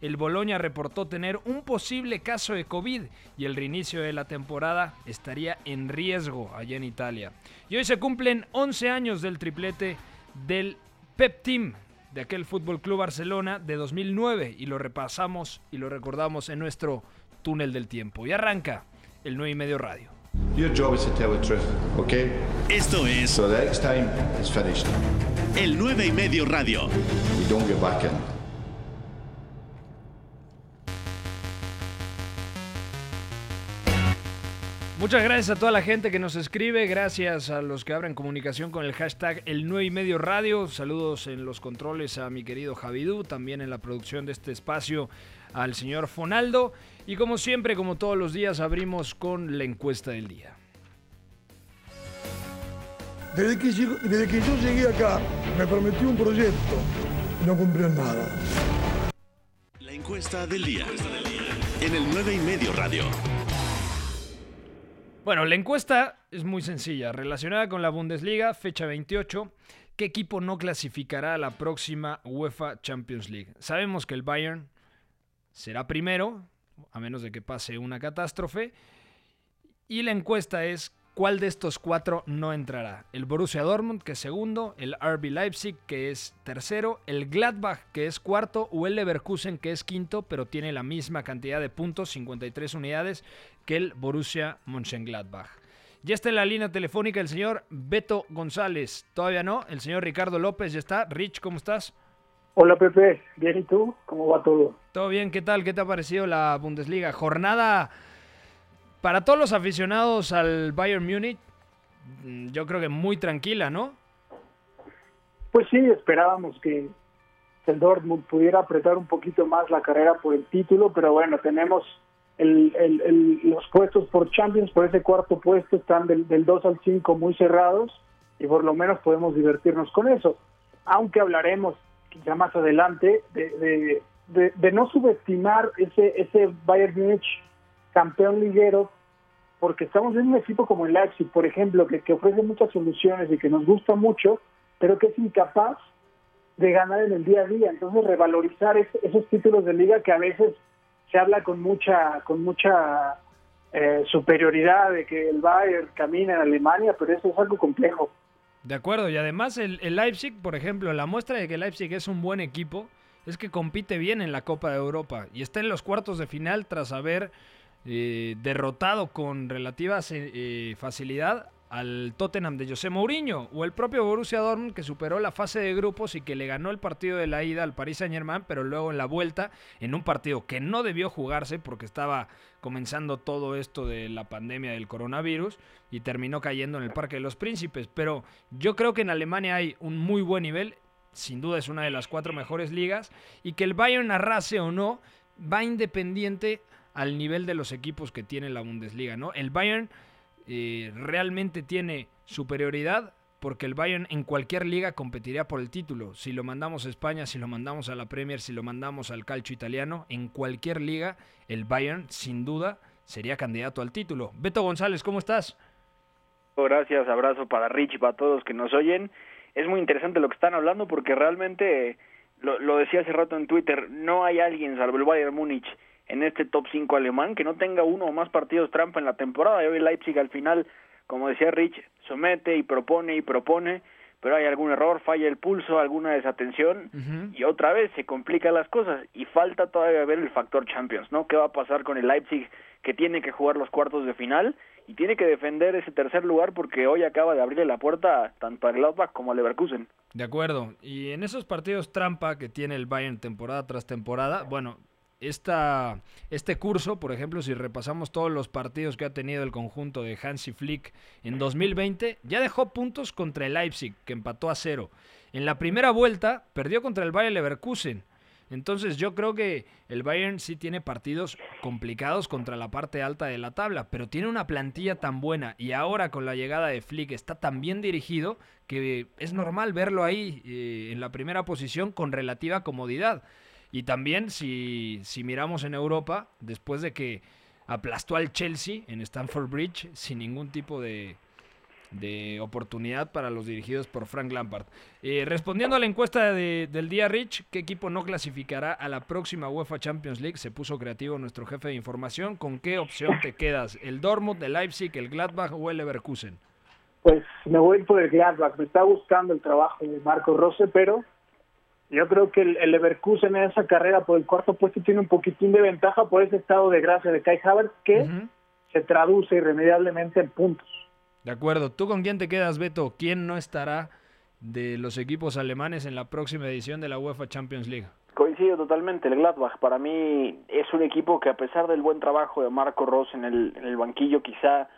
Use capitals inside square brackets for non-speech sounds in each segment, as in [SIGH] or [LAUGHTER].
el Boloña reportó tener un posible caso de COVID y el reinicio de la temporada estaría en riesgo allá en Italia. Y hoy se cumplen 11 años del triplete del Pep Team de aquel Fútbol Club Barcelona de 2009 y lo repasamos y lo recordamos en nuestro túnel del tiempo. Y arranca el 9 y medio radio. Your job is to tell the truth, okay? Esto es So the next time it's finished. el 9 y medio radio. You don't get back in. Muchas gracias a toda la gente que nos escribe, gracias a los que abren comunicación con el hashtag el 9 y medio radio. Saludos en los controles a mi querido Javidú, también en la producción de este espacio al señor Fonaldo. Y como siempre, como todos los días, abrimos con la encuesta del día. Desde que, llego- desde que yo llegué acá, me prometió un proyecto y no cumplió nada. La encuesta del día. En el 9 y medio radio. Bueno, la encuesta es muy sencilla, relacionada con la Bundesliga, fecha 28. ¿Qué equipo no clasificará a la próxima UEFA Champions League? Sabemos que el Bayern será primero, a menos de que pase una catástrofe. Y la encuesta es cuál de estos cuatro no entrará. El Borussia Dortmund, que es segundo, el RB Leipzig, que es tercero, el Gladbach, que es cuarto, o el Leverkusen, que es quinto, pero tiene la misma cantidad de puntos, 53 unidades, que el Borussia Mönchengladbach. Ya está en la línea telefónica el señor Beto González. Todavía no, el señor Ricardo López ya está. Rich, ¿cómo estás? Hola Pepe, bien y tú, ¿cómo va todo? Todo bien, ¿qué tal? ¿Qué te ha parecido la Bundesliga? Jornada para todos los aficionados al Bayern Múnich, mm, yo creo que muy tranquila, ¿no? Pues sí, esperábamos que el Dortmund pudiera apretar un poquito más la carrera por el título, pero bueno, tenemos el- el- el- los puestos por Champions, por ese cuarto puesto, están del, del 2 al 5 muy cerrados y por lo menos podemos divertirnos con eso. Aunque hablaremos ya más adelante de, de- de- de no subestimar ese, ese Bayern Múnich campeón liguero porque estamos en un equipo como el Leipzig, por ejemplo, que, que ofrece muchas soluciones y que nos gusta mucho, pero que es incapaz de ganar en el día a día. Entonces, revalorizar es- esos títulos de liga que a veces se habla con mucha con mucha eh, superioridad de que el Bayern camina en Alemania, pero eso es algo complejo. De acuerdo, y además el, el Leipzig, por ejemplo, la muestra de que Leipzig es un buen equipo es que compite bien en la Copa de Europa y está en los cuartos de final tras haber eh, derrotado con relativa eh, facilidad al Tottenham de José Mourinho o el propio Borussia Dortmund que superó la fase de grupos y que le ganó el partido de la ida al Paris Saint-Germain, pero luego en la vuelta en un partido que no debió jugarse porque estaba comenzando todo esto de la pandemia del coronavirus y terminó cayendo en el Parque de los Príncipes, pero yo creo que en Alemania hay un muy buen nivel, sin duda es una de las cuatro mejores ligas y que el Bayern arrase o no va independiente al nivel de los equipos que tiene la Bundesliga, ¿no? El Bayern eh, realmente tiene superioridad porque el Bayern en cualquier liga competiría por el título. Si lo mandamos a España, si lo mandamos a la Premier, si lo mandamos al calcio italiano, en cualquier liga el Bayern sin duda sería candidato al título. Beto González, ¿cómo estás? Gracias, abrazo para Rich y para todos que nos oyen. Es muy interesante lo que están hablando porque realmente, lo, lo decía hace rato en Twitter, no hay alguien, salvo el Bayern Múnich, en este top 5 alemán que no tenga uno o más partidos trampa en la temporada. Y hoy Leipzig al final, como decía Rich, somete y propone y propone, pero hay algún error, falla el pulso, alguna desatención y otra vez se complican las cosas y falta todavía ver el factor Champions, ¿no? ¿Qué va a pasar con el Leipzig que tiene que jugar los cuartos de final y tiene que defender ese tercer lugar porque hoy acaba de abrirle la puerta tanto a Gladbach como a Leverkusen? De acuerdo. Y en esos partidos trampa que tiene el Bayern temporada tras temporada, bueno, esta, este curso, por ejemplo, si repasamos todos los partidos que ha tenido el conjunto de Hansi Flick en 2020, ya dejó puntos contra el Leipzig, que empató a cero. En la primera vuelta perdió contra el Bayern Leverkusen. Entonces yo creo que el Bayern sí tiene partidos complicados contra la parte alta de la tabla, pero tiene una plantilla tan buena y ahora con la llegada de Flick está tan bien dirigido que es normal verlo ahí eh, en la primera posición con relativa comodidad. Y también si, si miramos en Europa, después de que aplastó al Chelsea en Stamford Bridge sin ningún tipo de, de oportunidad para los dirigidos por Frank Lampard. Eh, respondiendo a la encuesta de- del día Rich, ¿qué equipo no clasificará a la próxima UEFA Champions League? Se puso creativo nuestro jefe de información. ¿Con qué opción te quedas? ¿El Dortmund, el Leipzig, el Gladbach o el Leverkusen? Pues me voy por el Gladbach. Me está gustando el trabajo de Marco Rose, pero yo creo que el, el Leverkusen en esa carrera por el cuarto puesto tiene un poquitín de ventaja por ese estado de gracia de Kai Havertz que se traduce irremediablemente en puntos. De acuerdo. ¿Tú con quién te quedas, Beto? ¿Quién no estará de los equipos alemanes en la próxima edición de la UEFA Champions League? Coincido totalmente, el Gladbach para mí es un equipo que a pesar del buen trabajo de Marco Ross en el, en el banquillo quizá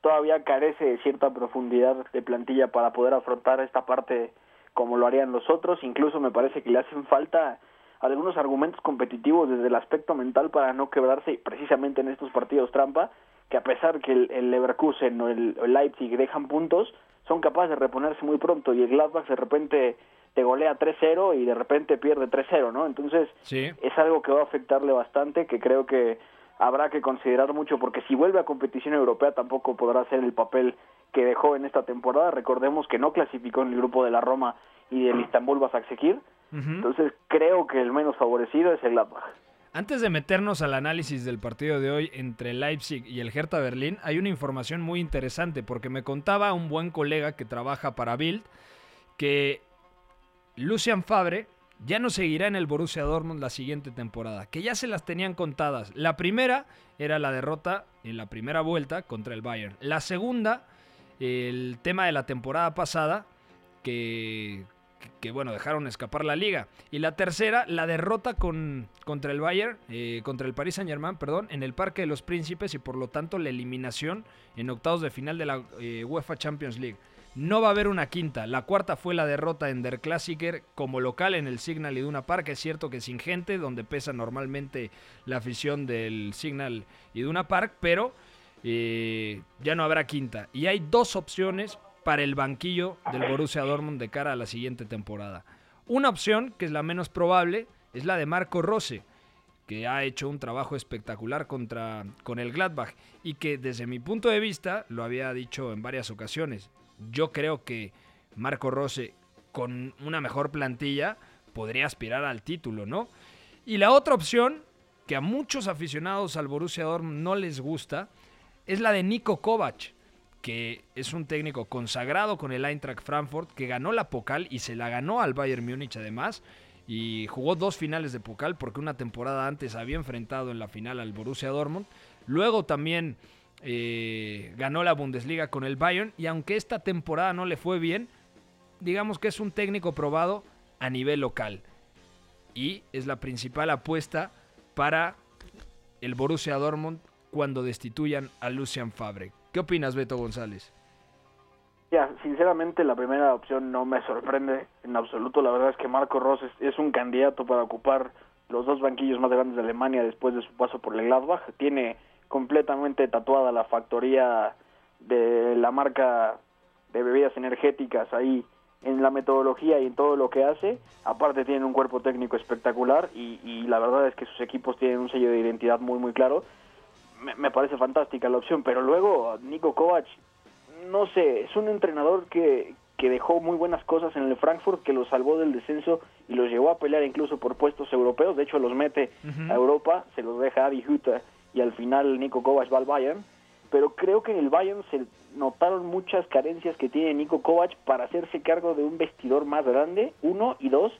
todavía carece de cierta profundidad de plantilla para poder afrontar esta parte como lo harían los otros, incluso me parece que le hacen falta algunos argumentos competitivos desde el aspecto mental para no quebrarse precisamente en estos partidos trampa, que a pesar que el, el Leverkusen o el, Leipzig dejan puntos, son capaces de reponerse muy pronto y el Gladbach de repente te golea 3-0 y de repente pierde 3-0, ¿no? Entonces Sí. es algo que va a afectarle bastante, que creo que habrá que considerar mucho, porque si vuelve a competición europea tampoco podrá hacer el papel que dejó en esta temporada. Recordemos que no clasificó en el grupo de la Roma y del Istanbul Basaksehir, Ujú. entonces creo que el menos favorecido es el Gladbach. Antes de meternos al análisis del partido de hoy entre Leipzig y el Hertha Berlín, hay una información muy interesante porque me contaba un buen colega que trabaja para Bild que Lucian Fabre ya no seguirá en el Borussia Dortmund la siguiente temporada, que ya se las tenían contadas. La primera era la derrota en la primera vuelta contra el Bayern. La segunda, el tema de la temporada pasada, que, bueno, dejaron escapar la liga. Y la tercera, la derrota con, contra el Bayern, eh, contra el Paris Saint Germain, perdón, en el Parque de los Príncipes y por lo tanto la eliminación en octavos de final de la eh, UEFA Champions League. No va a haber una quinta. La cuarta fue la derrota en Der Klassiker como local en el Signal Iduna Park. Es cierto que sin gente, donde pesa normalmente la afición del Signal Iduna Park, pero eh, ya no habrá quinta. Y hay dos opciones para el banquillo del Borussia Dortmund de cara a la siguiente temporada. Una opción, que es la menos probable, es la de Marco Rose, que ha hecho un trabajo espectacular contra, con el Gladbach y que desde mi punto de vista, lo había dicho en varias ocasiones, yo creo que Marco Rose con una mejor plantilla podría aspirar al título, ¿no? Y la otra opción, que a muchos aficionados al Borussia Dortmund no les gusta, es la de Nico Kovac, que es un técnico consagrado con el Eintracht Frankfurt, que ganó la Pokal y se la ganó al Bayern Múnich además, y jugó dos finales de Pokal porque una temporada antes había enfrentado en la final al Borussia Dortmund. Luego también eh, ganó la Bundesliga con el Bayern y aunque esta temporada no le fue bien, digamos que es un técnico probado a nivel local y es la principal apuesta para el Borussia Dortmund cuando destituyan a Lucian Fabre. ¿Qué opinas, Beto González? Ya, sinceramente la primera opción no me sorprende en absoluto. La verdad es que Marco Ross es, un candidato para ocupar los dos banquillos más grandes de Alemania después de su paso por el Gladbach. Tiene completamente tatuada la factoría de la marca de bebidas energéticas ahí en la metodología y en todo lo que hace. Aparte tienen un cuerpo técnico espectacular y, y la verdad es que sus equipos tienen un sello de identidad muy muy claro. Me, me parece fantástica la opción, pero luego Nico Kovac, no sé, es un entrenador que, que dejó muy buenas cosas en el Frankfurt, que los salvó del descenso y los llevó a pelear incluso por puestos europeos. De hecho, los mete uh -huh. a Europa, se los deja a Adi Hütter y al final Nico Kovac va al Bayern. Pero creo que en el Bayern se notaron muchas carencias que tiene Nico Kovac para hacerse cargo de un vestidor más grande, uno, y dos,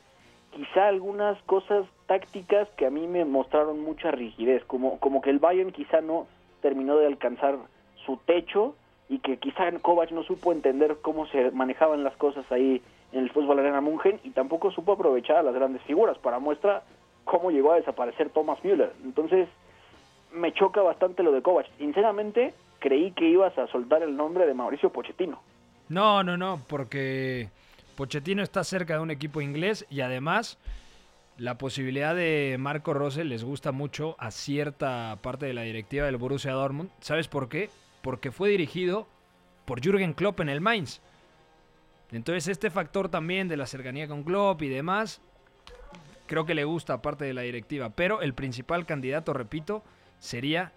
quizá algunas cosas tácticas que a mí me mostraron mucha rigidez, como, como que el Bayern quizá no terminó de alcanzar su techo y que quizá Kovac no supo entender cómo se manejaban las cosas ahí en el fútbol arena München y tampoco supo aprovechar a las grandes figuras para muestra cómo llegó a desaparecer Thomas Müller. Entonces, me choca bastante lo de Kovac. Sinceramente, creí que ibas a soltar el nombre de Mauricio Pochettino. No, no, no, porque Pochettino está cerca de un equipo inglés y además la posibilidad de Marco Rose les gusta mucho a cierta parte de la directiva del Borussia Dortmund. ¿Sabes por qué? Porque fue dirigido por Jürgen Klopp en el Mainz. Entonces este factor también de la cercanía con Klopp y demás, creo que le gusta a parte de la directiva. Pero el principal candidato, repito, sería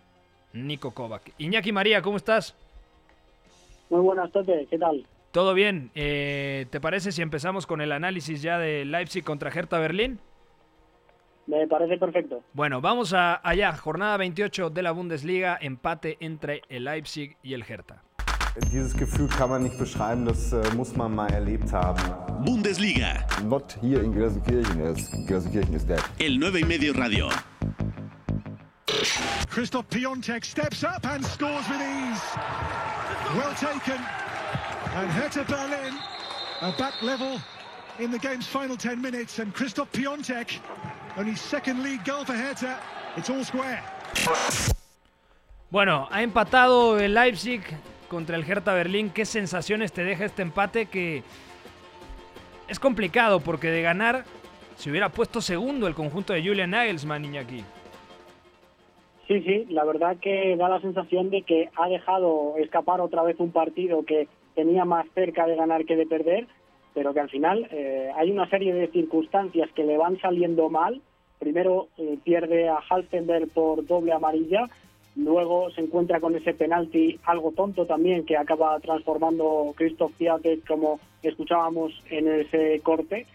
Nico Kovac. Iñaki María, ¿cómo estás? Muy buenas tardes, ¿qué tal? Todo bien. Eh, ¿Te parece si empezamos con el análisis ya de Leipzig contra Hertha Berlín? Me parece perfecto. Bueno, vamos a allá. Jornada 28 de la Bundesliga. Empate entre el Leipzig y el Hertha. Dieses Gefühl kann man nicht beschreiben, das äh, muss man mal erlebt haben. Bundesliga, Not here in Gelsenkirchen, es- Gelsenkirchen is dead. el 9 y medio radio. Christoph Piontek steps up and scores with ease. Well taken. And Hertha Berlin are back level in the game's final 10 minutes. And Christoph Piontek, only second league goal for Hertha. It's all square. Bueno, ha empatado el Leipzig contra el Hertha Berlín. ¿Qué sensaciones te deja este empate que es complicado porque de ganar se hubiera puesto segundo el conjunto de Julian Nagelsmann, Iñaki? Sí, sí, la verdad que da la sensación de que ha dejado escapar otra vez un partido que tenía más cerca de ganar que de perder, pero que al final eh, hay una serie de circunstancias que le van saliendo mal. Primero eh, pierde a Halstenberg por doble amarilla, luego se encuentra con ese penalti algo tonto también que acaba transformando Christoph Piatek como escuchábamos en ese corte.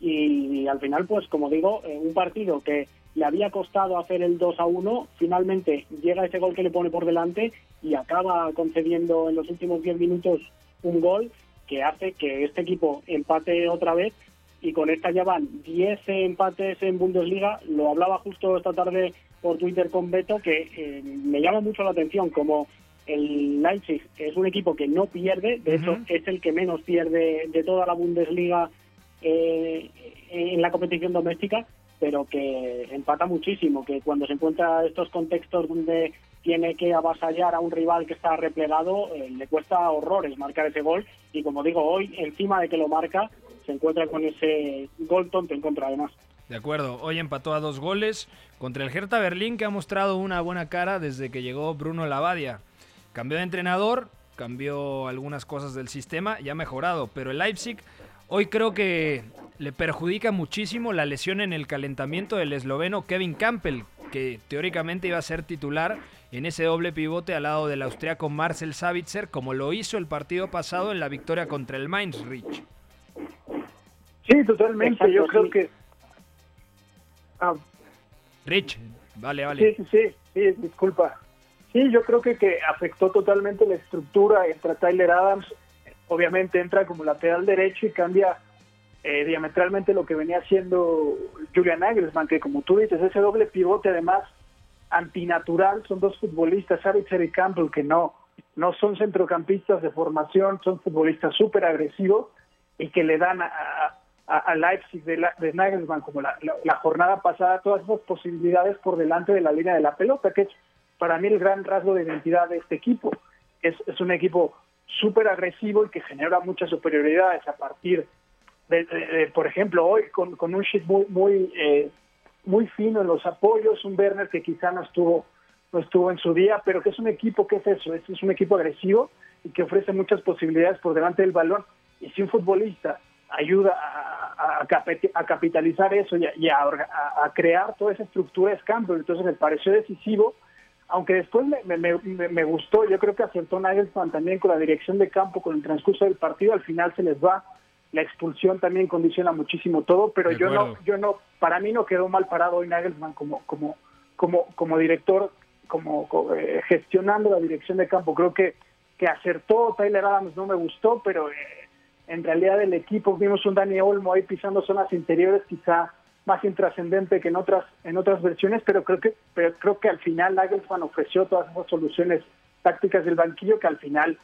Y, al final pues como digo eh, un partido que le había costado hacer el 2 a 1 finalmente llega ese gol que le pone por delante y acaba concediendo en los últimos 10 minutos un gol que hace que este equipo empate otra vez. Y con esta ya van 10 empates en Bundesliga. Lo hablaba justo esta tarde por Twitter con Beto, que eh, me llama mucho la atención como el Leipzig es un equipo que no pierde, de hecho es el que menos pierde de toda la Bundesliga eh, en la competición doméstica, pero que empata muchísimo, que cuando se encuentra estos contextos donde tiene que avasallar a un rival que está replegado, eh, le cuesta horrores marcar ese gol y como digo, hoy encima de que lo marca, se encuentra con ese gol tonto en contra además. De acuerdo, hoy empató a dos goles contra el Hertha Berlín que ha mostrado una buena cara desde que llegó Bruno Lavadia. Cambió de entrenador, cambió algunas cosas del sistema y ha mejorado, pero el Leipzig hoy creo que le perjudica muchísimo la lesión en el calentamiento del esloveno Kevin Campbell, que teóricamente iba a ser titular en ese doble pivote al lado del austriaco Marcel Savitzer, como lo hizo el partido pasado en la victoria contra el Mainz Rich. Sí, totalmente. Yo creo que. Ah, Rich, vale, vale. sí, sí, sí, sí, disculpa. Sí, yo creo que, que afectó totalmente la estructura. Entra Tyler Adams, obviamente entra como lateral derecho y cambia eh, diametralmente lo que venía haciendo Julian Nagelsmann, que como tú dices, ese doble pivote además antinatural, son dos futbolistas, Savitzer y Campbell, que no, no son centrocampistas de formación, son futbolistas súper agresivos y que le dan a, a, a Leipzig de, la- Nagelsmann, como la, la- la jornada pasada, todas esas posibilidades por delante de la línea de la pelota, que es para mí el gran rasgo de identidad de este equipo. Es, es un equipo súper agresivo y que genera muchas superioridades a partir de, de- de, por ejemplo, hoy con, con un shit muy, muy, eh, muy fino en los apoyos, un Werner que quizá no estuvo, no estuvo en su día, pero que es un equipo, ¿qué es eso? Es, un equipo agresivo y que ofrece muchas posibilidades por delante del balón. Y si un futbolista ayuda a, a- a capi- a capitalizar eso y, a, y a crear toda esa estructura es Campbell, entonces me pareció decisivo, aunque después me, me- me- me gustó, yo creo que acertó Nagelsmann también con la dirección de campo, con el transcurso del partido, al final se les va, la expulsión también condiciona muchísimo todo, pero yo no, yo no, para mí no quedó mal parado hoy Nagelsmann como, como, como, como director, como co- eh, gestionando la dirección de campo, creo que, que acertó, Tyler Adams no me gustó, pero eh, en realidad el equipo vimos un Dani Olmo ahí pisando zonas interiores, quizá más intrascendente que en otras en otras versiones, pero creo que pero creo que al final Nagelsmann ofreció todas esas soluciones tácticas del banquillo que al final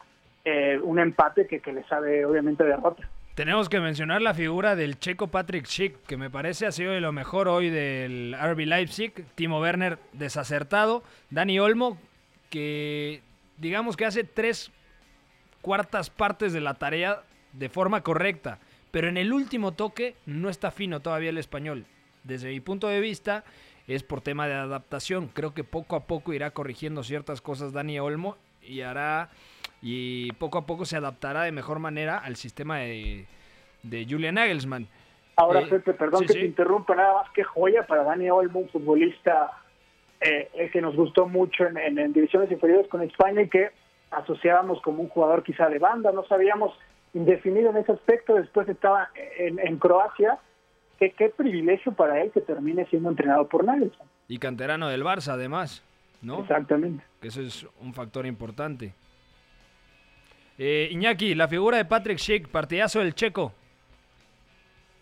eh, un empate que, que le sabe obviamente derrota. Tenemos que mencionar la figura del checo Patrick Schick, que me parece ha sido de lo mejor hoy del RB Leipzig. Timo Werner desacertado. Dani Olmo, que digamos que hace tres cuartas partes de la tarea de forma correcta. Pero en el último toque no está fino todavía el español. Desde mi punto de vista es por tema de adaptación. Creo que poco a poco irá corrigiendo ciertas cosas Dani Olmo y hará y poco a poco se adaptará de mejor manera al sistema de, de Julian Nagelsmann. Ahora, Eh, Pepe, perdón sí, que sí. te interrumpa, nada más que joya para Dani Olmo, un futbolista eh, eh, que nos gustó mucho en, en- en divisiones inferiores con España y que asociábamos como un jugador quizá de banda, no sabíamos indefinido en ese aspecto, después estaba en, en Croacia, qué, qué privilegio para él que termine siendo entrenado por Nagelsmann. Y canterano del Barça, además, ¿no? Exactamente. Que eso es un factor importante. Eh, Iñaki, la figura de Patrick Schick, partidazo del checo.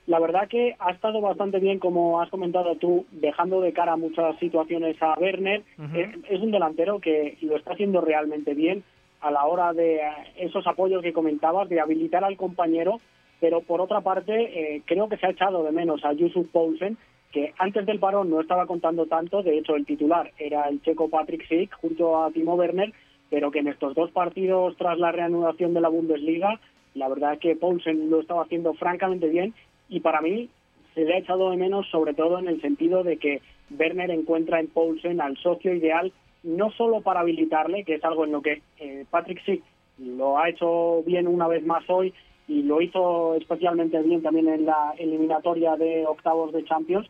La verdad que ha estado bastante bien, como has comentado tú, dejando de cara muchas situaciones a Werner. Ujú. Eh, es un delantero que lo está haciendo realmente bien a la hora de eh, esos apoyos que comentabas, de habilitar al compañero, pero por otra parte eh, creo que se ha echado de menos a Yusuf Poulsen, que antes del parón no estaba contando tanto, de hecho el titular era el checo Patrick Schick junto a Timo Werner, pero que en estos dos partidos tras la reanudación de la Bundesliga, la verdad es que Poulsen lo estaba haciendo francamente bien y para mí se le ha echado de menos sobre todo en el sentido de que Werner encuentra en Poulsen al socio ideal no solo para habilitarle, que es algo en lo que eh, Patrick Schick lo ha hecho bien una vez más hoy y lo hizo especialmente bien también en la eliminatoria de octavos de Champions,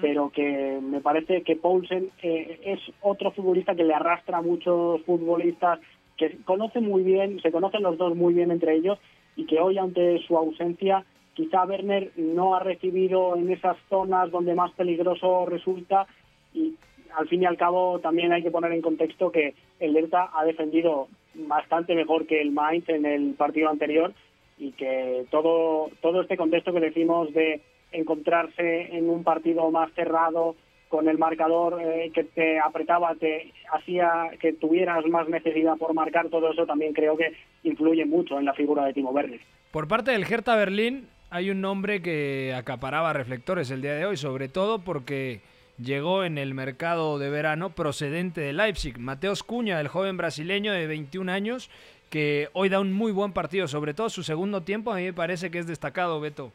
pero que me parece que Poulsen eh, es otro futbolista que le arrastra a muchos futbolistas que conocen muy bien, se conocen los dos muy bien entre ellos y que hoy ante su ausencia quizá Werner no ha recibido en esas zonas donde más peligroso resulta y al fin y al cabo también hay que poner en contexto que el Delta ha defendido bastante mejor que el Mainz en el partido anterior y que todo todo este contexto que decimos de encontrarse en un partido más cerrado con el marcador eh, que te apretaba, te hacía que tuvieras más necesidad por marcar, todo eso también creo que influye mucho en la figura de Timo Werner. Por parte del Hertha Berlín hay un nombre que acaparaba reflectores el día de hoy, sobre todo porque llegó en el mercado de verano procedente de Leipzig. Mateos Cuña, el joven brasileño de 21 años, que hoy da un muy buen partido, sobre todo su segundo tiempo, a mí me parece que es destacado, Beto.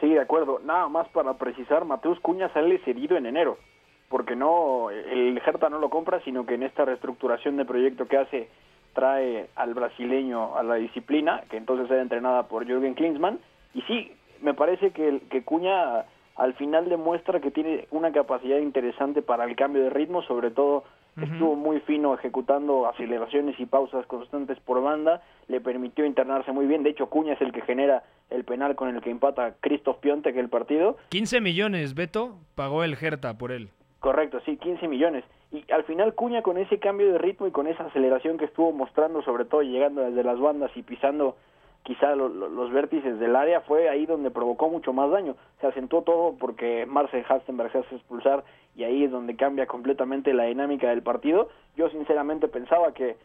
Sí, de acuerdo. Nada más para precisar, Mateus Cuña sale cedido en enero, porque no el Hertha no lo compra, sino que en esta reestructuración de proyecto que hace trae al brasileño a la disciplina, que entonces era entrenada por Jürgen Klinsmann, y sí, me parece que, que Cuña al final demuestra que tiene una capacidad interesante para el cambio de ritmo, sobre todo estuvo muy fino ejecutando aceleraciones y pausas constantes por banda, le permitió internarse muy bien, de hecho Cuña es el que genera el penal con el que empata Christoph Piontek el partido. 15 millones, Beto, pagó el Hertha por él. Correcto, sí, 15 millones. Y al final Cuña con ese cambio de ritmo y con esa aceleración que estuvo mostrando, sobre todo llegando desde las bandas y pisando quizá lo, lo, los vértices del área, fue ahí donde provocó mucho más daño. Se acentuó todo porque Marcel Hastenberg se hace expulsar y ahí es donde cambia completamente la dinámica del partido. Yo sinceramente pensaba que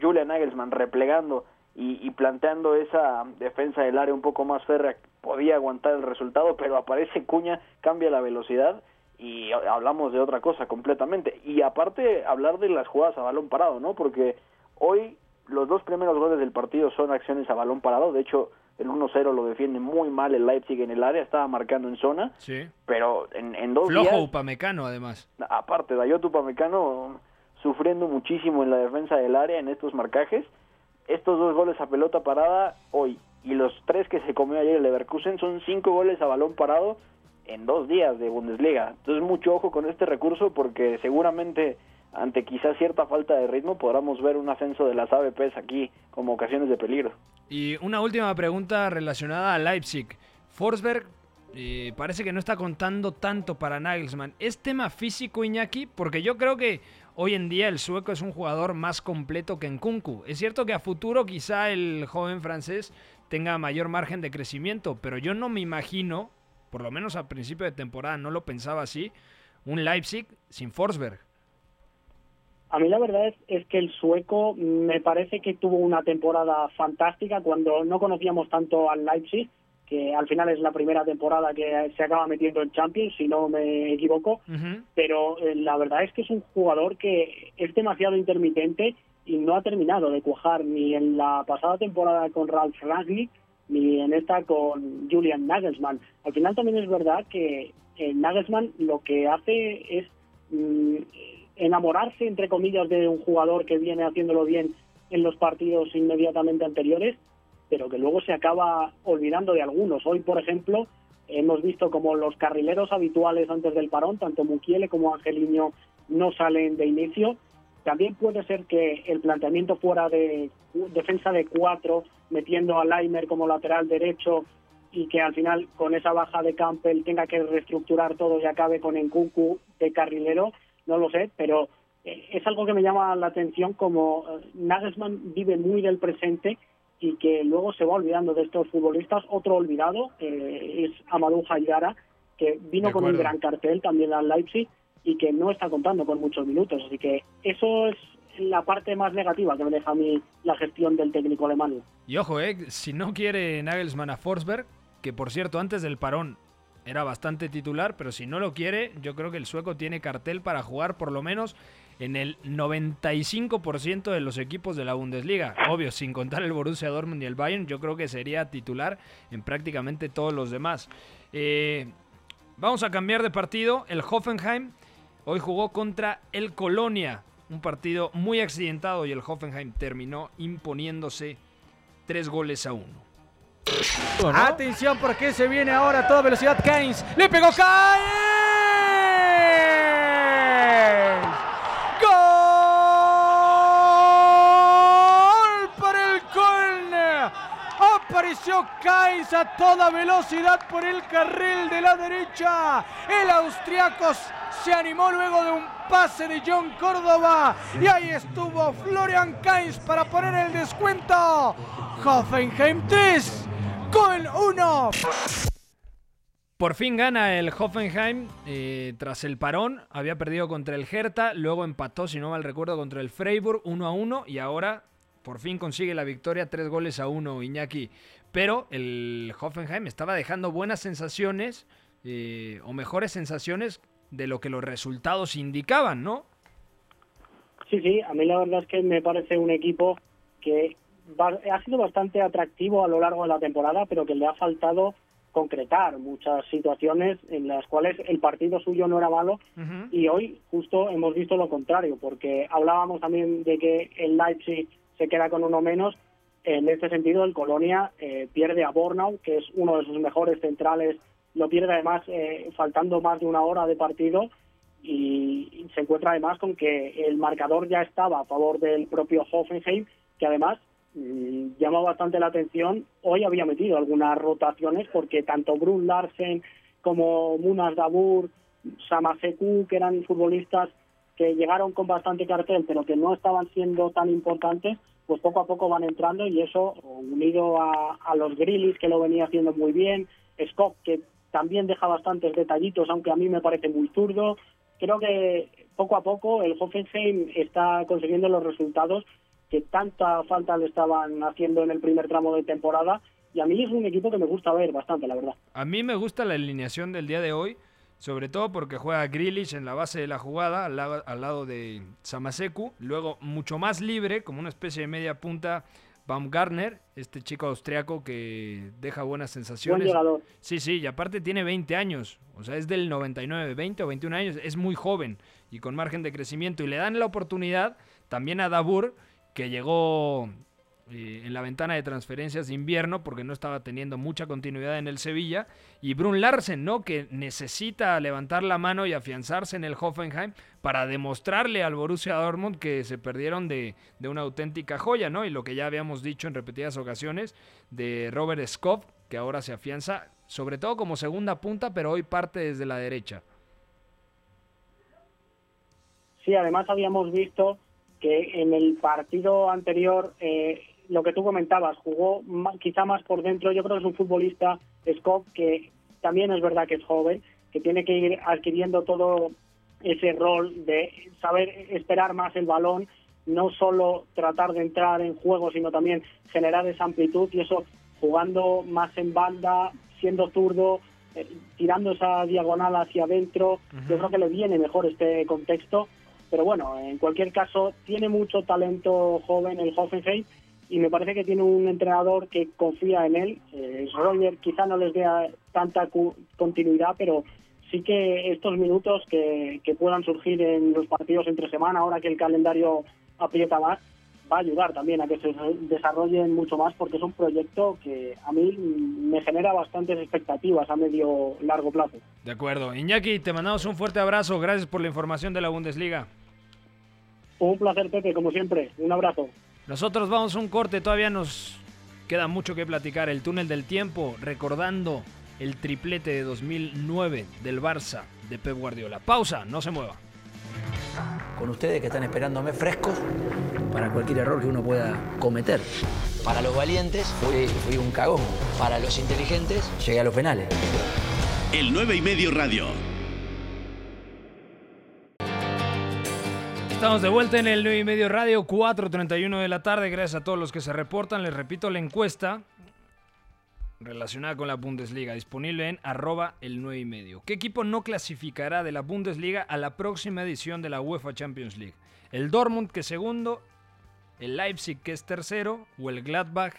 Julian Nagelsmann replegando y, y, planteando esa defensa del área un poco más férrea podía aguantar el resultado, pero aparece Cuña, cambia la velocidad y hablamos de otra cosa completamente. Y aparte hablar de las jugadas a balón parado, ¿no? Porque hoy los dos primeros goles del partido son acciones a balón parado, de hecho el 1-0 lo defiende muy mal el Leipzig en el área, estaba marcando en zona, sí. pero en, en dos Flojo días... Upamecano además. Aparte, Dayot Upamecano sufriendo muchísimo en la defensa del área en estos marcajes, estos dos goles a pelota parada hoy y los tres que se comió ayer el Leverkusen son cinco goles a balón parado en dos días de Bundesliga. Entonces mucho ojo con este recurso porque seguramente ante quizás cierta falta de ritmo podamos ver un ascenso de las ABPs aquí como ocasiones de peligro. Y una última pregunta relacionada a Leipzig. Forsberg eh, parece que no está contando tanto para Nagelsmann. ¿Es tema físico Iñaki? Porque yo creo que hoy en día el sueco es un jugador más completo que en Kunku. Es cierto que a futuro quizá el joven francés tenga mayor margen de crecimiento, pero yo no me imagino, por lo menos al principio de temporada no lo pensaba así, un Leipzig sin Forsberg. A mí la verdad es, es, que el sueco me parece que tuvo una temporada fantástica cuando no conocíamos tanto al Leipzig, que al final es la primera temporada que se acaba metiendo en Champions, si no me equivoco, uh -huh. pero eh, la verdad es que es un jugador que es demasiado intermitente y no ha terminado de cuajar ni en la pasada temporada con Ralf Rangnick ni en esta con Julian Nagelsmann. Al final también es verdad que eh, Nagelsmann lo que hace es mm, enamorarse, entre comillas, de un jugador que viene haciéndolo bien en los partidos inmediatamente anteriores, pero que luego se acaba olvidando de algunos. Hoy, por ejemplo, hemos visto como los carrileros habituales antes del parón, tanto Mukiele como Angeliño, no salen de inicio también puede ser que el planteamiento fuera de defensa de cuatro, metiendo a Leimer como lateral derecho y que al final con esa baja de Campbell tenga que reestructurar todo y acabe con Encucu de carrilero, no lo sé, pero eh, es algo que me llama la atención como eh, Nagelsmann vive muy del presente y que luego se va olvidando de estos futbolistas. Otro olvidado eh, es Amadou Haidara, que vino con un gran cartel también al Leipzig y que no está contando con muchos minutos. Así que eso es la parte más negativa que me deja a mí la gestión del técnico alemán. Y ojo, eh, si no quiere Nagelsmann a Forsberg, que por cierto antes del parón era bastante titular, pero si no lo quiere, yo creo que el sueco tiene cartel para jugar por lo menos en el 95% de los equipos de la Bundesliga. Obvio, sin contar el Borussia Dortmund y el Bayern, yo creo que sería titular en prácticamente todos los demás. Eh, vamos a cambiar de partido. El Hoffenheim hoy jugó contra el Colonia. Un partido muy accidentado y el Hoffenheim terminó imponiéndose tres goles a uno. Atención porque se viene ahora a toda velocidad Keynes. Le pegó Keynes. Gol para el Köln. Apareció Keynes a toda velocidad por el carril de la derecha. El austriaco se animó luego de un pase de John Córdoba. Y ahí estuvo Florian Kainz para poner el descuento. Hoffenheim 3, Köln 1. Por fin gana el Hoffenheim eh, tras el parón. Había perdido contra el Hertha, luego empató, si no mal recuerdo, contra el Freiburg 1 a 1 y ahora por fin consigue la victoria, tres goles a uno, Iñaki. Pero el Hoffenheim estaba dejando buenas sensaciones, eh, o mejores sensaciones de lo que los resultados indicaban, ¿no? Sí, sí, a mí la verdad es que me parece un equipo que ha sido bastante atractivo a lo largo de la temporada, pero que le ha faltado concretar muchas situaciones en las cuales el partido suyo no era malo y hoy justo hemos visto lo contrario, porque hablábamos también de que el Leipzig se queda con uno menos. En este sentido, el Colonia eh, pierde a Bornau, que es uno de sus mejores centrales, lo pierde además eh, faltando más de una hora de partido y, se encuentra además con que el marcador ya estaba a favor del propio Hoffenheim, que además llama bastante la atención. Hoy había metido algunas rotaciones porque tanto Brun Larsen como Munas Dabur, Samaseku, que eran futbolistas que llegaron con bastante cartel pero que no estaban siendo tan importantes, pues poco a poco van entrando y eso unido a, los Grillis que lo venía haciendo muy bien, Scott que también deja bastantes detallitos aunque a mí me parece muy zurdo, creo que poco a poco el Hoffenheim está consiguiendo los resultados que tanta falta le estaban haciendo en el primer tramo de temporada. Y a mí es un equipo que me gusta ver bastante, la verdad. A mí me gusta la alineación del día de hoy, sobre todo porque juega Grealish en la base de la jugada, al lado, de Samaseku. Luego, mucho más libre, como una especie de media punta, Baumgartner, este chico austriaco que deja buenas sensaciones. Sí, sí, y aparte tiene 20 años, o sea, es del 99, 20 o 21 años, es muy joven y con margen de crecimiento. Y le dan la oportunidad también a Dabur, que llegó eh, en la ventana de transferencias de invierno porque no estaba teniendo mucha continuidad en el Sevilla. Y Brun Larsen, ¿no? Que necesita levantar la mano y afianzarse en el Hoffenheim para demostrarle al Borussia Dortmund que se perdieron de, de una auténtica joya, ¿no? Y lo que ya habíamos dicho en repetidas ocasiones de Robert Skov, que ahora se afianza, sobre todo como segunda punta, pero hoy parte desde la derecha. Sí, además habíamos visto que en el partido anterior, eh, lo que tú comentabas, jugó quizá más por dentro. Yo creo que es un futbolista, Scott, que también es verdad que es joven, que tiene que ir adquiriendo todo ese rol de saber esperar más el balón, no solo tratar de entrar en juego, sino también generar esa amplitud y eso jugando más en banda, siendo zurdo, eh, tirando esa diagonal hacia adentro. Yo creo que le viene mejor este contexto pero bueno, en cualquier caso, tiene mucho talento joven el Hoffenheim y me parece que tiene un entrenador que confía en él. Eh, Roger quizá no les dé tanta continuidad, pero sí que estos minutos que, puedan surgir en los partidos entre semana, ahora que el calendario aprieta más, va a ayudar también a que se desarrollen mucho más porque es un proyecto que a mí me genera bastantes expectativas a medio largo plazo. De acuerdo. Iñaki, te mandamos un fuerte abrazo. Gracias por la información de la Bundesliga. Un placer, Pepe, como siempre. Un abrazo. Nosotros vamos a un corte, todavía nos queda mucho que platicar. El túnel del tiempo, recordando el triplete de 2009 del Barça de Pep Guardiola. Pausa, no se mueva. Con ustedes que están esperándome frescos para cualquier error que uno pueda cometer. Para los valientes fui, fui un cagón. Para los inteligentes llegué a los penales. El 9 y medio radio. Estamos de vuelta en el 9 y medio radio, 4.31 de la tarde. Gracias a todos los que se reportan. Les repito la encuesta relacionada con la Bundesliga, disponible en arroba el 9 y medio. ¿Qué equipo no clasificará de la Bundesliga a la próxima edición de la UEFA Champions League? ¿El Dortmund, que es segundo? ¿El Leipzig, que es tercero? ¿O el Gladbach,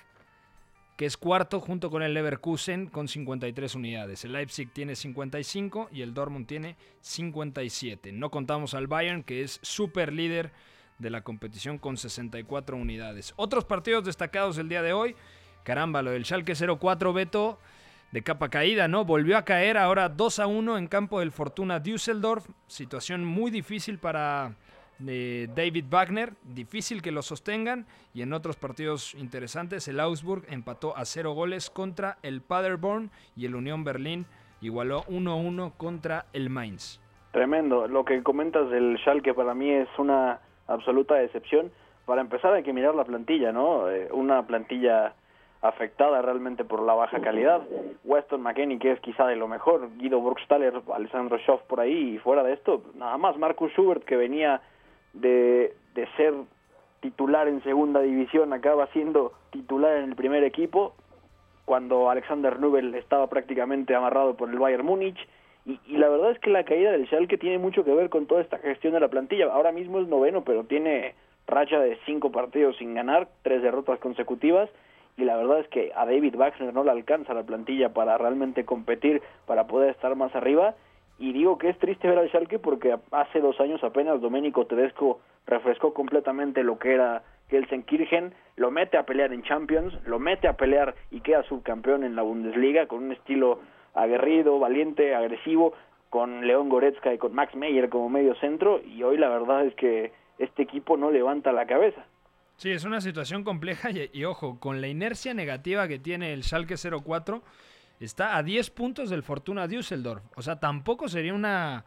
que es cuarto, junto con el Leverkusen, con 53 unidades? El Leipzig tiene 55 y el Dortmund tiene 57. No contamos al Bayern, que es super líder de la competición con 64 unidades. Otros partidos destacados el día de hoy. Caramba, lo del Schalke 04 Beto de capa caída, ¿no? Volvió a caer ahora 2 a 1 en campo del Fortuna Düsseldorf. Situación muy difícil para eh, David Wagner. Difícil que lo sostengan. Y en otros partidos interesantes, el Augsburg empató a 0 goles contra el Paderborn y el Unión Berlín igualó 1-1 contra el Mainz. Tremendo. Lo que comentas del Schalke para mí es una absoluta decepción. Para empezar hay que mirar la plantilla, ¿no? Eh, una plantilla afectada realmente por la baja calidad. Weston McKenney, que es quizá de lo mejor, Guido Burgstaller, Alessandro Schoff por ahí, y fuera de esto, nada más Marcus Schubert, que venía de, de ser titular en segunda división, acaba siendo titular en el primer equipo, cuando Alexander Nubel estaba prácticamente amarrado por el Bayern Múnich, y, y, la verdad es que la caída del Schalke tiene mucho que ver con toda esta gestión de la plantilla. Ahora mismo es noveno, pero tiene racha de cinco partidos sin ganar, tres derrotas consecutivas, y la verdad es que a David Wagner no le alcanza la plantilla para realmente competir, para poder estar más arriba. Y digo que es triste ver al Schalke porque hace dos años apenas Domenico Tedesco refrescó completamente lo que era Gelsenkirchen, lo mete a pelear en Champions, lo mete a pelear y queda subcampeón en la Bundesliga con un estilo aguerrido, valiente, agresivo, con León Goretzka y con Max Meyer como medio centro y hoy la verdad es que este equipo no levanta la cabeza. Sí, es una situación compleja y, y, ojo, con la inercia negativa que tiene el Schalke 04, está a 10 puntos del Fortuna Düsseldorf. O sea, tampoco sería una,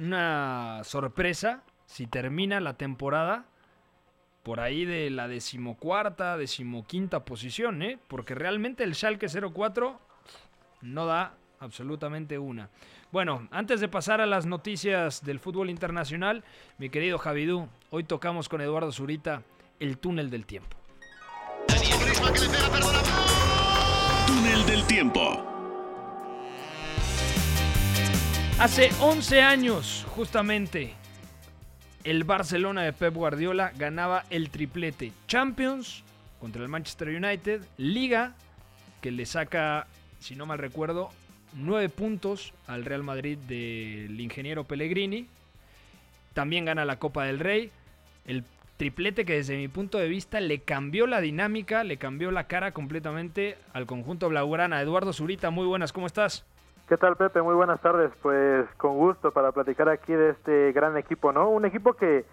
una sorpresa si termina la temporada por ahí de la decimocuarta, decimoquinta posición, ¿eh? Porque realmente el Schalke 04 no da absolutamente una. Bueno, antes de pasar a las noticias del fútbol internacional, mi querido Javidú, hoy tocamos con Eduardo Zurita el túnel del tiempo. Túnel del tiempo. Hace 11 años, justamente, el Barcelona de Pep Guardiola ganaba el triplete Champions contra el Manchester United, Liga, que le saca, si no mal recuerdo, 9 puntos al Real Madrid del ingeniero Pellegrini. También gana la Copa del Rey, el triplete que desde mi punto de vista le cambió la dinámica, le cambió la cara completamente al conjunto blaugrana. Eduardo Zurita, muy buenas, ¿cómo estás? ¿Qué tal, Pepe? Muy buenas tardes. Pues con gusto para platicar aquí de este gran equipo, ¿no? Un equipo que,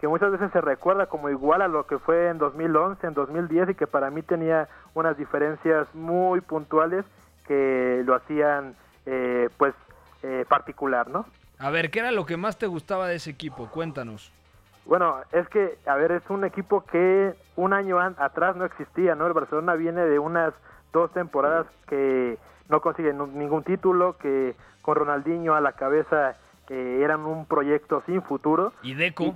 que muchas veces se recuerda como igual a lo que fue en 2011, en 2010 y que para mí tenía unas diferencias muy puntuales que lo hacían, eh, pues, eh, particular, ¿no? A ver, ¿qué era lo que más te gustaba de ese equipo? Cuéntanos. Bueno, es que, a ver, es un equipo que un año atrás no existía, ¿no? El Barcelona viene de unas dos temporadas que no consigue ningún título, que con Ronaldinho a la cabeza eh, eran un proyecto sin futuro. ¿Y Deco? Y,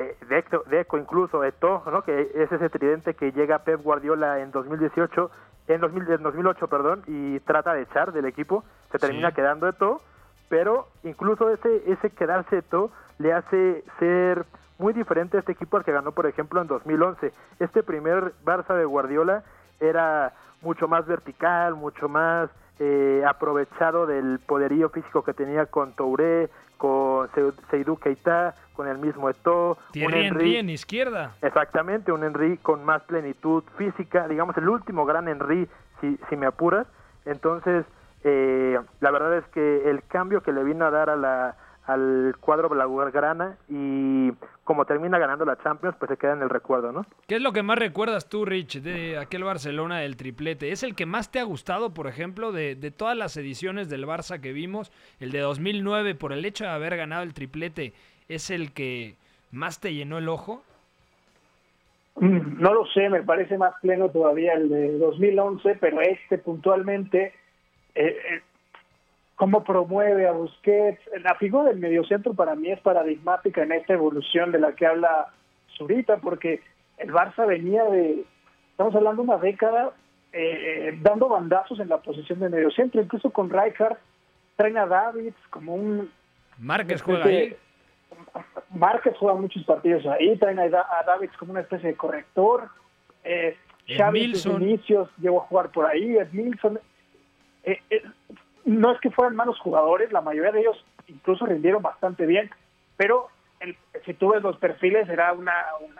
eh, Deco, Deco, incluso Eto, ¿no? Que es ese tridente que llega Pep Guardiola en 2018, en, 2000, en 2008, perdón, y trata de echar del equipo, se termina sí. quedando Eto, pero incluso ese, ese quedarse Eto le hace ser muy diferente a este equipo al que ganó, por ejemplo, en 2011. Este primer Barça de Guardiola era mucho más vertical, mucho más eh, aprovechado del poderío físico que tenía con Touré, con Seydou Keita, con el mismo Eto'o. un Henry en izquierda. Exactamente, un Henry con más plenitud física, digamos el último gran Henry, si, si me apuras. Entonces, eh, la verdad es que el cambio que le vino a dar a la, al cuadro blaugrana y como termina ganando la Champions, pues se queda en el recuerdo, ¿no? ¿Qué es lo que más recuerdas tú, Rich, de aquel Barcelona del triplete? ¿Es el que más te ha gustado, por ejemplo, de, de todas las ediciones del Barça que vimos? El de 2009, por el hecho de haber ganado el triplete, ¿es el que más te llenó el ojo? Mm, No lo sé, me parece más pleno todavía el de 2011, pero este puntualmente, eh, eh, cómo promueve a Busquets. La figura del mediocentro para mí es paradigmática en esta evolución de la que habla Zurita, porque el Barça venía de, estamos hablando de una década, eh, dando bandazos en la posición de mediocentro, incluso con Rijkaard, traen a Davids como un... Márquez juega ahí. Márquez juega muchos partidos ahí, traen a, Da- a Davids como una especie de corrector. Eh, Xavi sus inicios llegó a jugar por ahí, Edmilson. Eh, eh, no es que fueran malos jugadores, la mayoría de ellos incluso rindieron bastante bien, pero el, si tú ves los perfiles era una,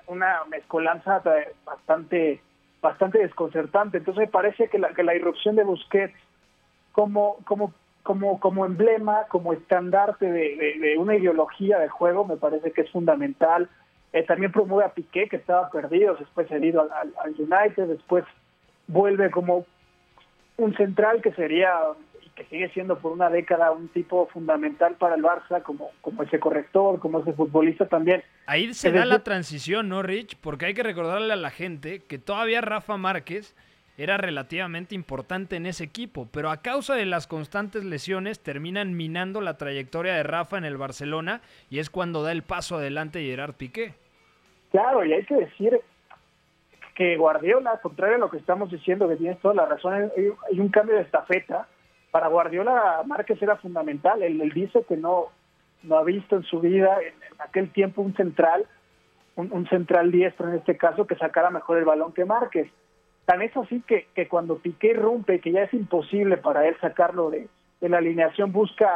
una, mezcolanza bastante bastante desconcertante. Entonces me parece que la, que la irrupción de Busquets como, como, como, como emblema, como estandarte de, de- de una ideología de juego, me parece que es fundamental. Eh, también promueve a Piqué, que estaba perdido, después herido al, al- United, después vuelve como un central que sería que sigue siendo por una década un tipo fundamental para el Barça, como, como ese corrector, como ese futbolista también. Ahí se da la transición, ¿no, Rich? Porque hay que recordarle a la gente que todavía Rafa Márquez era relativamente importante en ese equipo, pero a causa de las constantes lesiones terminan minando la trayectoria de Rafa en el Barcelona y es cuando da el paso adelante Gerard Piqué. Claro, y hay que decir que Guardiola, contrario a lo que estamos diciendo, que tienes toda la razón, hay un cambio de estafeta. Para Guardiola, Márquez era fundamental. Él, dice que no, no ha visto en su vida, en, aquel tiempo, un central, un, central diestro en este caso, que sacara mejor el balón que Márquez. Tan es así que, que cuando Piqué rompe, que ya es imposible para él sacarlo de, de la alineación, busca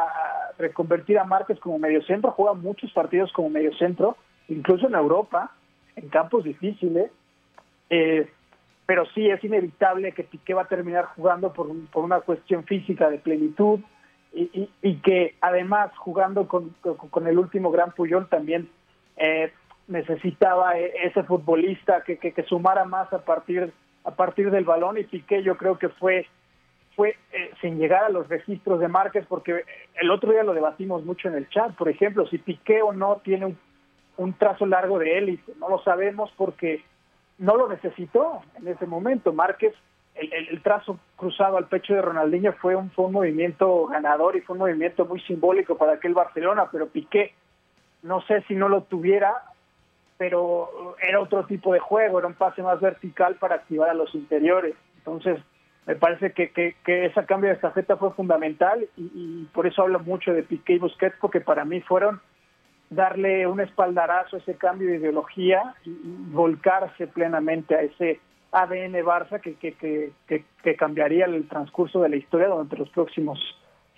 reconvertir a Márquez como mediocentro, juega muchos partidos como mediocentro, incluso en Europa, en campos difíciles. Eh, pero sí es inevitable que Piqué va a terminar jugando por, por una cuestión física de plenitud y, y- y que además jugando con, con- el último gran Puyol también eh, necesitaba eh, ese futbolista que, que, que sumara más a partir a partir del balón. Y Piqué yo creo que fue fue eh, sin llegar a los registros de Márquez porque el otro día lo debatimos mucho en el chat. Por ejemplo si Piqué o no tiene un, un trazo largo de élite no lo sabemos porque no lo necesitó en ese momento. Márquez, el, trazo cruzado al pecho de Ronaldinho fue un, fue un movimiento ganador y fue un movimiento muy simbólico para aquel Barcelona, pero Piqué, no sé si no lo tuviera, pero era otro tipo de juego, era un pase más vertical para activar a los interiores. Entonces, me parece que, que, que ese cambio de estafeta fue fundamental y, y por eso hablo mucho de Piqué y Busquets, porque para mí fueron darle un espaldarazo a ese cambio de ideología y, volcarse plenamente a ese ADN Barça que, que, que, que, cambiaría el transcurso de la historia durante los próximos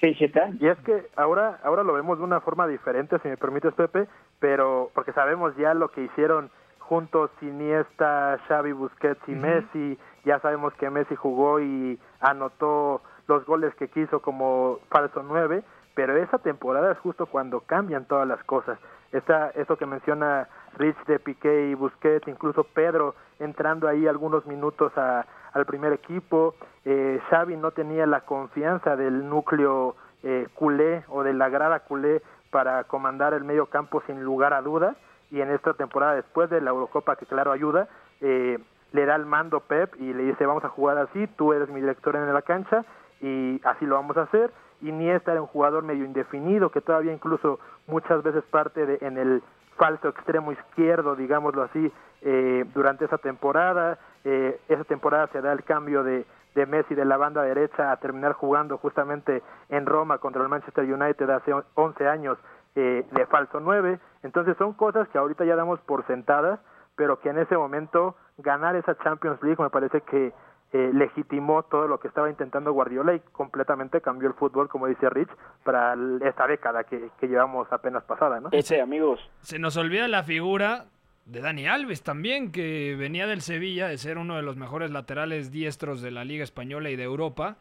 6, 7 años. Y es que ahora, ahora lo vemos de una forma diferente, si me permites, Pepe, pero porque sabemos ya lo que hicieron juntos Iniesta, Xavi, Busquets y. Messi, ya sabemos que Messi jugó y anotó los goles que quiso como falso 9, pero esa temporada es justo cuando cambian todas las cosas. Esta, eso que menciona Rich de Piqué y Busquets, incluso Pedro entrando ahí algunos minutos al primer equipo, eh, Xavi no tenía la confianza del núcleo eh, culé o de la grada culé para comandar el medio campo sin lugar a duda y en esta temporada después de la Eurocopa que claro ayuda eh, le da el mando Pep y le dice vamos a jugar así, tú eres mi director en la cancha y así lo vamos a hacer. Iniesta era un jugador medio indefinido que todavía incluso muchas veces parte de, en el falso extremo izquierdo, digámoslo así, eh, durante esa temporada. Eh, esa temporada se da el cambio de, de Messi de la banda derecha a terminar jugando justamente en Roma contra el Manchester United hace 11 años eh, de falso 9. Entonces son cosas que ahorita ya damos por sentadas, pero que en ese momento ganar esa Champions League me parece que eh, legitimó todo lo que estaba intentando Guardiola y completamente cambió el fútbol, como dice Rich, para esta década que, que llevamos apenas pasada, ¿no? Ese, amigos. Se nos olvida la figura de Dani Alves también, que venía del Sevilla de ser uno de los mejores laterales diestros de la Liga Española y de Europa,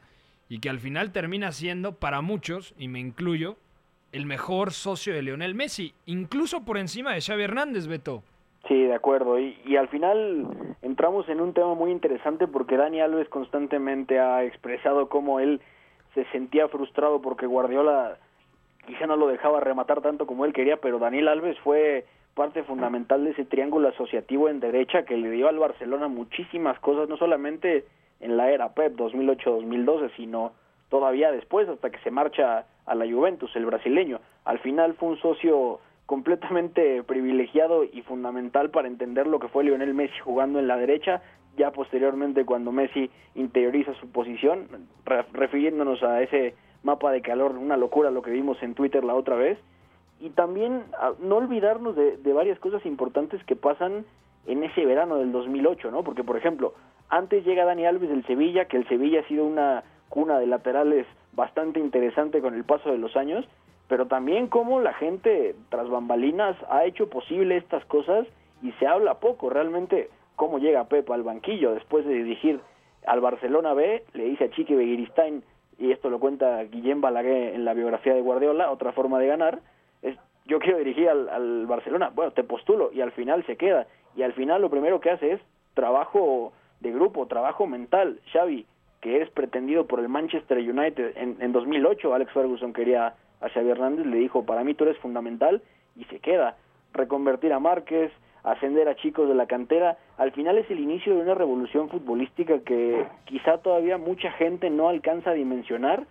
y que al final termina siendo, para muchos, y me incluyo, el mejor socio de Lionel Messi, incluso por encima de Xavi Hernández, Beto. Sí, de acuerdo. Y, y, al final entramos en un tema muy interesante porque Dani Alves constantemente ha expresado cómo él se sentía frustrado porque Guardiola quizá no lo dejaba rematar tanto como él quería, pero Daniel Alves fue parte fundamental de ese triángulo asociativo en derecha que le dio al Barcelona muchísimas cosas, no solamente en la era Pep 2008-2012, sino todavía después hasta que se marcha a la Juventus, el brasileño. Al final fue un socio completamente privilegiado y fundamental para entender lo que fue Lionel Messi jugando en la derecha, ya posteriormente cuando Messi interioriza su posición, refiriéndonos a ese mapa de calor, una locura lo que vimos en Twitter la otra vez, y también no olvidarnos de, varias cosas importantes que pasan en ese verano del 2008, ¿no? Porque, por ejemplo, antes llega Dani Alves del Sevilla, que el Sevilla ha sido una cuna de laterales bastante interesante con el paso de los años, pero también cómo la gente tras bambalinas ha hecho posible estas cosas y se habla poco realmente cómo llega Pepa al banquillo. Después de dirigir al Barcelona B, le dice a Chiqui Begiristain, y esto lo cuenta Guillem Balaguer en la biografía de Guardiola, otra forma de ganar, es yo quiero dirigir al, al Barcelona, bueno, te postulo y al final se queda, y al final lo primero que hace es trabajo de grupo, trabajo mental, Xavi, que es pretendido por el Manchester United en, en 2008, Alex Ferguson quería a Xavi Hernández, le dijo, para mí tú eres fundamental y se queda. Reconvertir a Márquez, ascender a chicos de la cantera, al final es el inicio de una revolución futbolística que quizá todavía mucha gente no alcanza a dimensionar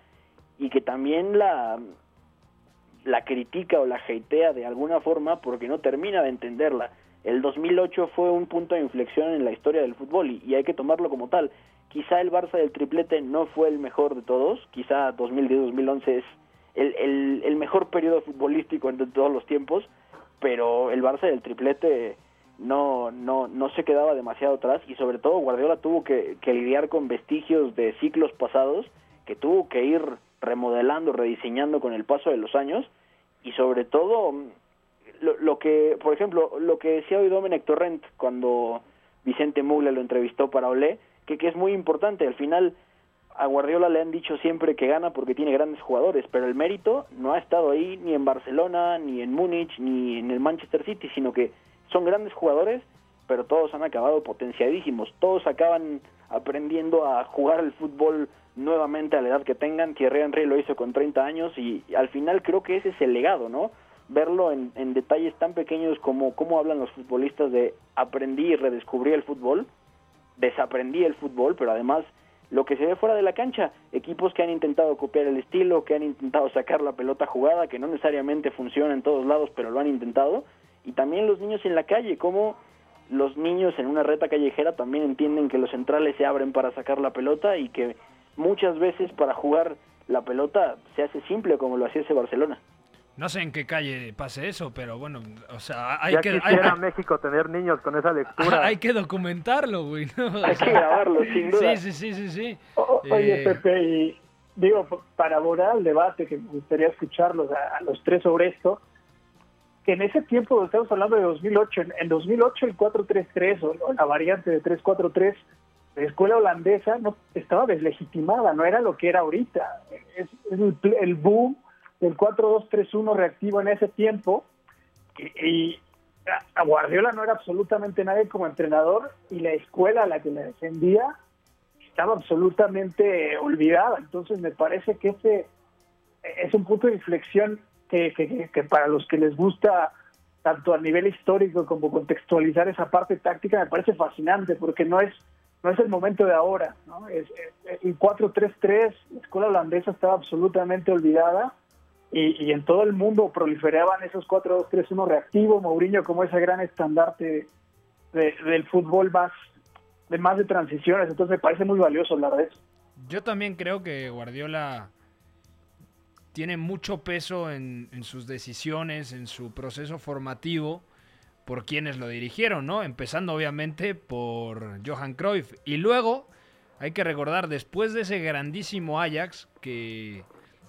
y que también la, la critica o la hatea de alguna forma porque no termina de entenderla. El 2008 fue un punto de inflexión en la historia del fútbol y, y hay que tomarlo como tal. Quizá el Barça del triplete no fue el mejor de todos, quizá 2010-2011 es el, el, mejor periodo futbolístico de todos los tiempos, pero el Barça del triplete no, no, no se quedaba demasiado atrás y sobre todo Guardiola tuvo que, lidiar con vestigios de ciclos pasados que tuvo que ir remodelando, rediseñando con el paso de los años y sobre todo lo, lo que, por ejemplo, lo que decía hoy Domenech Torrent cuando Vicente Mugler lo entrevistó para Olé, que, que es muy importante, al final a Guardiola le han dicho siempre que gana porque tiene grandes jugadores, pero el mérito no ha estado ahí ni en Barcelona, ni en Múnich, ni en el Manchester City, sino que son grandes jugadores, pero todos han acabado potenciadísimos, todos acaban aprendiendo a jugar el fútbol nuevamente a la edad que tengan, Thierry Henry lo hizo con 30 años y, al final creo que ese es el legado, ¿no? Verlo en, en detalles tan pequeños como cómo hablan los futbolistas de aprendí y redescubrí el fútbol, desaprendí el fútbol, pero además lo que se ve fuera de la cancha, equipos que han intentado copiar el estilo, que han intentado sacar la pelota jugada, que no necesariamente funciona en todos lados, pero lo han intentado, y también los niños en la calle, como los niños en una reta callejera también entienden que los centrales se abren para sacar la pelota y que muchas veces para jugar la pelota se hace simple como lo hacía ese Barcelona. No sé en qué calle pase eso, pero bueno, o sea, hay ya que... quisiera hay, México tener niños con esa lectura. Hay que documentarlo, güey. ¿no? [LAUGHS] Hay que grabarlo, sin duda. Sí, sí, sí, sí, sí. O, oye, Eh, Pepe, y digo, para abordar el debate, que me gustaría escucharlos a, a los tres sobre esto, que en ese tiempo, estamos hablando de 2008, en, en 2008 el 4-3-3 o, o la variante de 3-4-3, la escuela holandesa no estaba deslegitimada, no era lo que era ahorita. Es, es el, el boom del 4-2-3-1 reactivo en ese tiempo y, y a Guardiola no era absolutamente nadie como entrenador y la escuela a la que le defendía estaba absolutamente olvidada. Entonces me parece que ese es un punto de inflexión que, que, que, para los que les gusta tanto a nivel histórico como contextualizar esa parte táctica me parece fascinante porque no es no es el momento de ahora. ¿no? Es, es, el 4-3-3, la escuela holandesa estaba absolutamente olvidada y, y, en todo el mundo proliferaban esos 4-2-3-1 reactivos, Mourinho como ese gran estandarte de, del fútbol más de más de transiciones, entonces me parece muy valioso hablar de eso. Yo también creo que Guardiola tiene mucho peso en, sus decisiones, en su proceso formativo, por quienes lo dirigieron, ¿no? Empezando obviamente por Johan Cruyff. Y luego, hay que recordar, después de ese grandísimo Ajax que,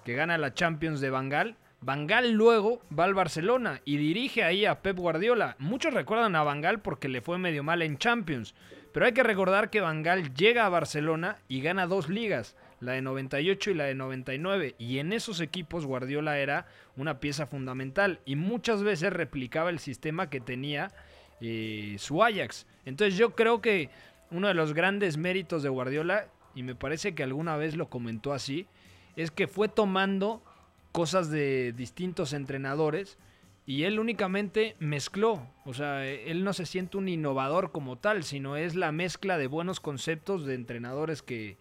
que gana la Champions de Bangal, Bangal luego va al Barcelona y dirige ahí a Pep Guardiola. Muchos recuerdan a Bangal porque le fue medio mal en Champions. Pero hay que recordar que Bangal llega a Barcelona y gana dos ligas. la de 98 y la de 99. Y en esos equipos Guardiola era una pieza fundamental y muchas veces replicaba el sistema que tenía eh, su Ajax. Entonces yo creo que uno de los grandes méritos de Guardiola, y me parece que alguna vez lo comentó así, es que fue tomando cosas de distintos entrenadores y él únicamente mezcló, o sea, él no se siente un innovador como tal, sino es la mezcla de buenos conceptos de entrenadores que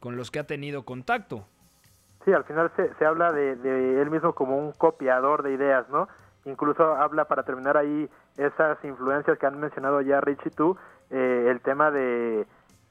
con los que ha tenido contacto. Sí, al final se, se habla de, de, él mismo como un copiador de ideas, ¿no? Incluso habla para terminar ahí esas influencias que han mencionado ya Rich y tú, eh, el tema de,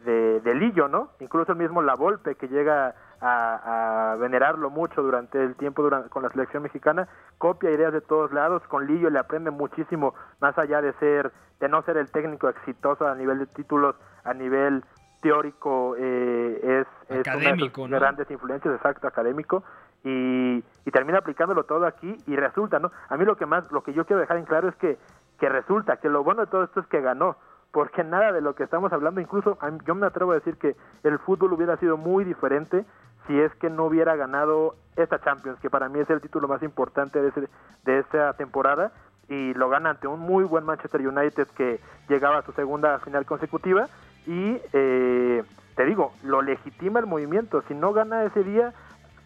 de, de, Lillo, ¿no? Incluso el mismo La Volpe que llega a, a venerarlo mucho durante el tiempo durante, con la selección mexicana, copia ideas de todos lados, con Lillo le aprende muchísimo, más allá de ser, de no ser el técnico exitoso a nivel de títulos, a nivel teórico, eh, es, académico, es una de sus grandes influencias, exacto, académico, y, y, termina aplicándolo todo aquí y resulta, ¿no? A mí lo que más, lo que yo quiero dejar en claro es que, que resulta, que lo bueno de todo esto es que ganó, porque nada de lo que estamos hablando, incluso yo me atrevo a decir que el fútbol hubiera sido muy diferente si es que no hubiera ganado esta Champions, que para mí es el título más importante de, ese, de esa temporada, y lo gana ante un muy buen Manchester United que llegaba a su segunda final consecutiva, y eh, te digo, lo legitima el movimiento, si no gana ese día,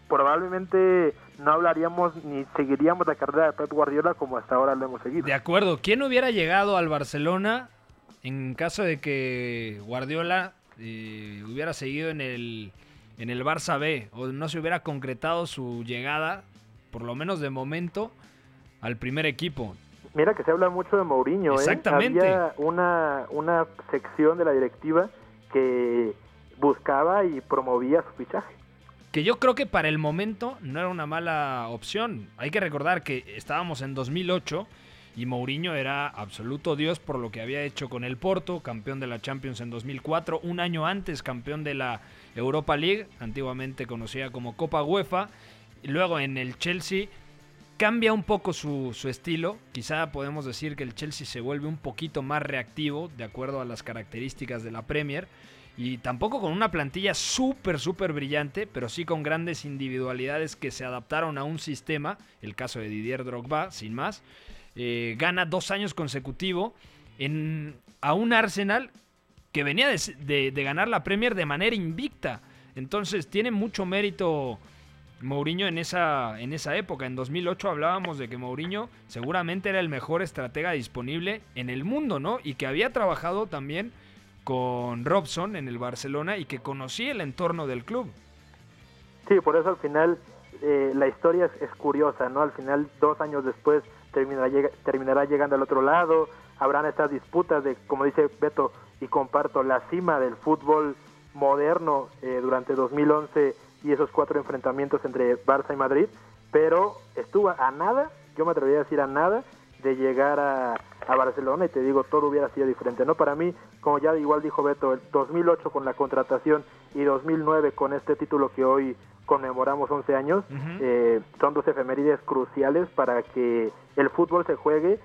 probablemente no hablaríamos ni seguiríamos la carrera de Pep Guardiola como hasta ahora lo hemos seguido. De acuerdo, ¿quién hubiera llegado al Barcelona en caso de que Guardiola eh, hubiera seguido en el, en el Barça B o no se hubiera concretado su llegada, por lo menos de momento, al primer equipo? Mira que se habla mucho de Mourinho, Exactamente. ¿eh? Había una, una sección de la directiva que buscaba y promovía su fichaje que yo creo que para el momento no era una mala opción. Hay que recordar que estábamos en 2008 y Mourinho era absoluto dios por lo que había hecho con el Porto, campeón de la Champions en 2004, un año antes campeón de la Europa League, antiguamente conocida como Copa UEFA, y luego en el Chelsea cambia un poco su, su, estilo, quizá podemos decir que el Chelsea se vuelve un poquito más reactivo de acuerdo a las características de la Premier. Y tampoco con una plantilla súper, súper brillante, pero sí con grandes individualidades que se adaptaron a un sistema, el caso de Didier Drogba, sin más, eh, gana dos años consecutivos en, a un Arsenal que venía de, ganar la Premier de manera invicta. Entonces tiene mucho mérito Mourinho en esa, en esa época. En 2008 hablábamos de que Mourinho seguramente era el mejor estratega disponible en el mundo, ¿no? Y que había trabajado también con Robson en el Barcelona y que conocía el entorno del club. Sí, por eso al final eh, la historia es, curiosa, ¿no? Al final, dos años después, terminará, terminará llegando al otro lado, habrán estas disputas de, como dice Beto, y comparto, la cima del fútbol moderno eh, durante 2011 y esos cuatro enfrentamientos entre Barça y Madrid, pero estuvo a nada, yo me atrevería a decir a nada, de llegar a, a, Barcelona y te digo, todo hubiera sido diferente, ¿no? Para mí, como ya igual dijo Beto, el 2008 con la contratación y 2009 con este título que hoy conmemoramos 11 años, uh -huh. eh, son dos efemérides cruciales para que el fútbol se juegue.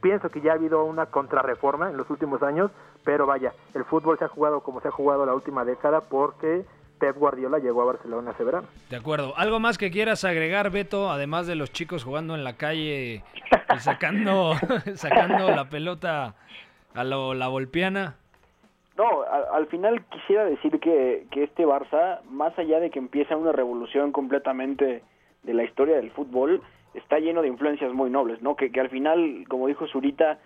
Pienso que ya ha habido una contrarreforma en los últimos años, pero vaya, el fútbol se ha jugado como se ha jugado la última década porque Pep Guardiola llegó a Barcelona ese verano. De acuerdo. ¿Algo más que quieras agregar, Beto, además de los chicos jugando en la calle y sacando, [LAUGHS] sacando la pelota a lo, la volpiana? No, al, al, final quisiera decir que, que este Barça, más allá de que empieza una revolución completamente de la historia del fútbol, está lleno de influencias muy nobles, ¿no? Que, que al final, como dijo Zurita,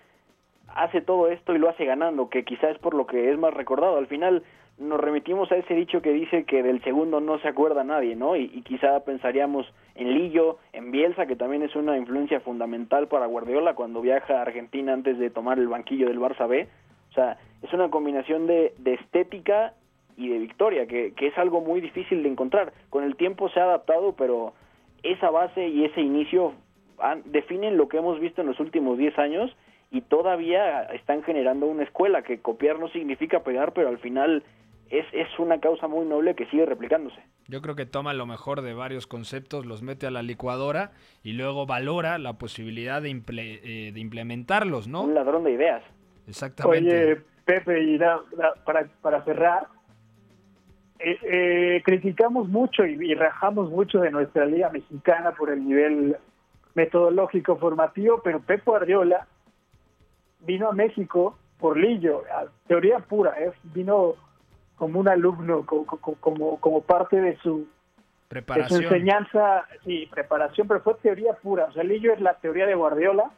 hace todo esto y lo hace ganando, que quizás es por lo que es más recordado. Al final nos remitimos a ese dicho que dice que del segundo no se acuerda nadie, ¿no? Y, y, quizá pensaríamos en Lillo, en Bielsa, que también es una influencia fundamental para Guardiola cuando viaja a Argentina antes de tomar el banquillo del Barça B. O sea, es una combinación de, de estética y de victoria, que, que es algo muy difícil de encontrar. Con el tiempo se ha adaptado, pero esa base y ese inicio han, definen lo que hemos visto en los últimos 10 años y todavía están generando una escuela que copiar no significa pegar, pero al final es, es una causa muy noble que sigue replicándose. Yo creo que toma lo mejor de varios conceptos, los mete a la licuadora y luego valora la posibilidad de, imple eh, de implementarlos, ¿no? Un ladrón de ideas. Exactamente. Oye, Pepe, y para, para cerrar, eh, eh, criticamos mucho y, y rajamos mucho de nuestra liga mexicana por el nivel metodológico formativo, pero Pep Guardiola vino a México por Lillo, a teoría pura, ¿eh? vino como un alumno, co- co- co- como, como parte de su, de su Preparación. enseñanza, sí, preparación, pero fue teoría pura. O sea, Lillo es la teoría de Guardiola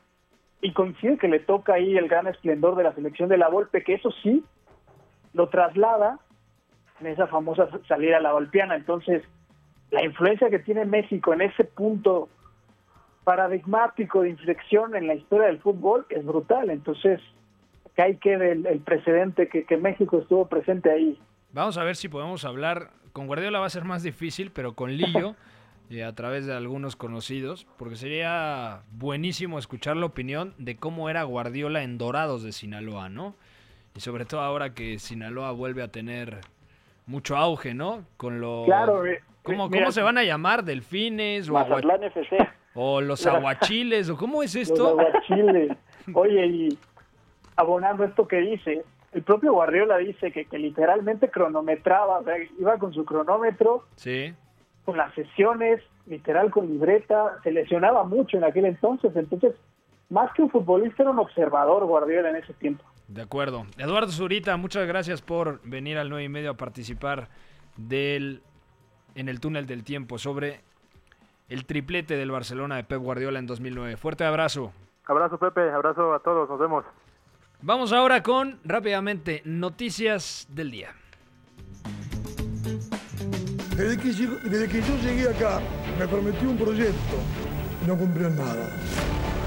y coincide que le toca ahí el gran esplendor de la selección de la Volpe, que eso sí lo traslada en esa famosa salida a la Volpiana. Entonces, la influencia que tiene México en ese punto paradigmático de inflexión en la historia del fútbol es brutal. Entonces, que ahí quede el, el precedente que, que México estuvo presente ahí. Vamos a ver si podemos hablar. Con Guardiola va a ser más difícil, pero con Lillo, [LAUGHS] eh, a través de algunos conocidos, porque sería buenísimo escuchar la opinión de cómo era Guardiola en Dorados de Sinaloa, ¿no? Y sobre todo ahora que Sinaloa vuelve a tener mucho auge, ¿no? Con lo... Claro, eh, ¿Cómo, mira, cómo se van a llamar? ¿Delfines? O, agua- FC. o los aguachiles? ¿O cómo es Los esto? aguachiles. [LAUGHS] Oye, y abonando esto que dice, el propio Guardiola dice que, que literalmente cronometraba, o sea, iba con su cronómetro, Sí. Con las sesiones, literal con libreta, se lesionaba mucho en aquel entonces, entonces, más que un futbolista era un observador Guardiola en ese tiempo. De acuerdo. Eduardo Zurita, muchas gracias por venir al 9 y medio a participar del, en el túnel del tiempo sobre el triplete del Barcelona de Pep Guardiola en 2009. Fuerte abrazo. Abrazo Pepe, abrazo a todos, nos vemos. Vamos ahora con, rápidamente, noticias del día. Desde que, llegó- desde que yo llegué acá, me prometió un proyecto y no cumplió nada.